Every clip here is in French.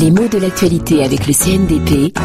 Les mots de l'actualité avec le CNDP.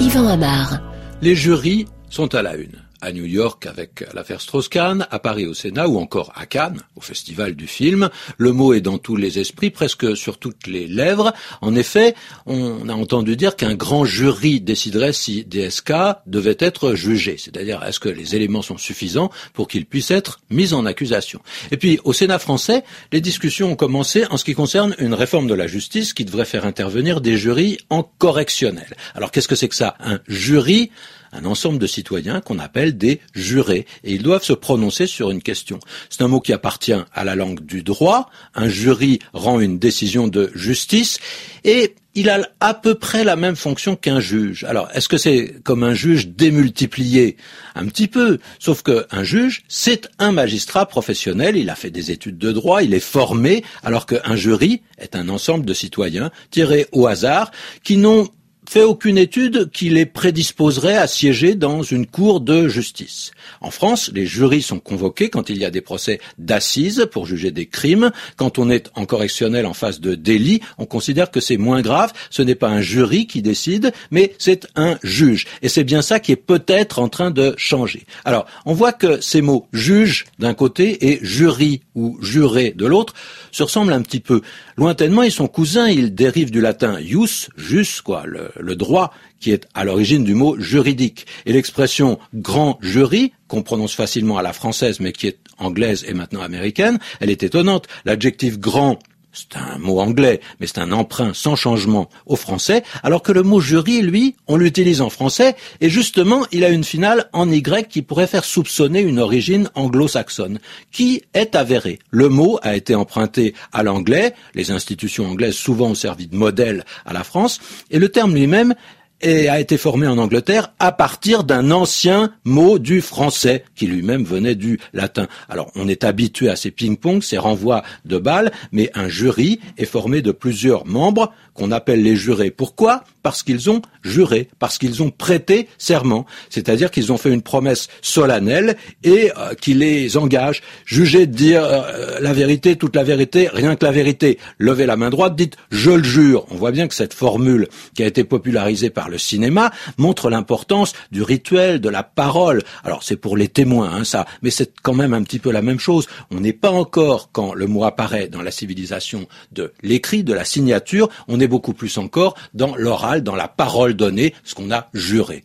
Yvan Amar. Les jurys sont à la une à New York avec l'affaire Strauss-Kahn, à Paris au Sénat ou encore à Cannes, au Festival du film. Le mot est dans tous les esprits, presque sur toutes les lèvres. En effet, on a entendu dire qu'un grand jury déciderait si DSK devait être jugé, c'est-à-dire est-ce que les éléments sont suffisants pour qu'il puisse être mis en accusation. Et puis au Sénat français, les discussions ont commencé en ce qui concerne une réforme de la justice qui devrait faire intervenir des jurys en correctionnel. Alors qu'est-ce que c'est que ça? Un jury un ensemble de citoyens qu'on appelle des jurés, et ils doivent se prononcer sur une question. C'est un mot qui appartient à la langue du droit, un jury rend une décision de justice, et il a à peu près la même fonction qu'un juge. Alors, est-ce que c'est comme un juge démultiplié? Un petit peu. Sauf qu'un juge, c'est un magistrat professionnel, il a fait des études de droit, il est formé, alors qu'un jury est un ensemble de citoyens tirés au hasard qui n'ont fait aucune étude qui les prédisposerait à siéger dans une cour de justice. En France, les jurys sont convoqués quand il y a des procès d'assises pour juger des crimes. Quand on est en correctionnel en face de délits, on considère que c'est moins grave. Ce n'est pas un jury qui décide, mais c'est un juge. Et c'est bien ça qui est peut-être en train de changer. Alors, on voit que ces mots juge d'un côté et jury ou juré de l'autre se ressemblent un petit peu. Lointainement, ils sont cousins, ils dérivent du latin jus, jus, quoi, le, le droit qui est à l'origine du mot juridique. Et l'expression grand jury, qu'on prononce facilement à la française, mais qui est anglaise et maintenant américaine, elle est étonnante. L'adjectif grand c'est un mot anglais, mais c'est un emprunt sans changement au français, alors que le mot jury, lui, on l'utilise en français, et justement, il a une finale en Y qui pourrait faire soupçonner une origine anglo-saxonne, qui est avérée. Le mot a été emprunté à l'anglais, les institutions anglaises souvent ont servi de modèle à la France, et le terme lui-même et a été formé en Angleterre à partir d'un ancien mot du français qui lui-même venait du latin. Alors on est habitué à ces ping-pong, ces renvois de balles, mais un jury est formé de plusieurs membres qu'on appelle les jurés. Pourquoi? Parce qu'ils ont juré, parce qu'ils ont prêté serment, c'est-à-dire qu'ils ont fait une promesse solennelle et euh, qui les engage. Jugez de dire euh, la vérité, toute la vérité, rien que la vérité. Levez la main droite, dites je le jure. On voit bien que cette formule qui a été popularisée par le cinéma montre l'importance du rituel, de la parole. Alors c'est pour les témoins, hein, ça, mais c'est quand même un petit peu la même chose. On n'est pas encore, quand le mot apparaît dans la civilisation de l'écrit, de la signature, on est beaucoup plus encore dans l'oral, dans la parole donnée, ce qu'on a juré.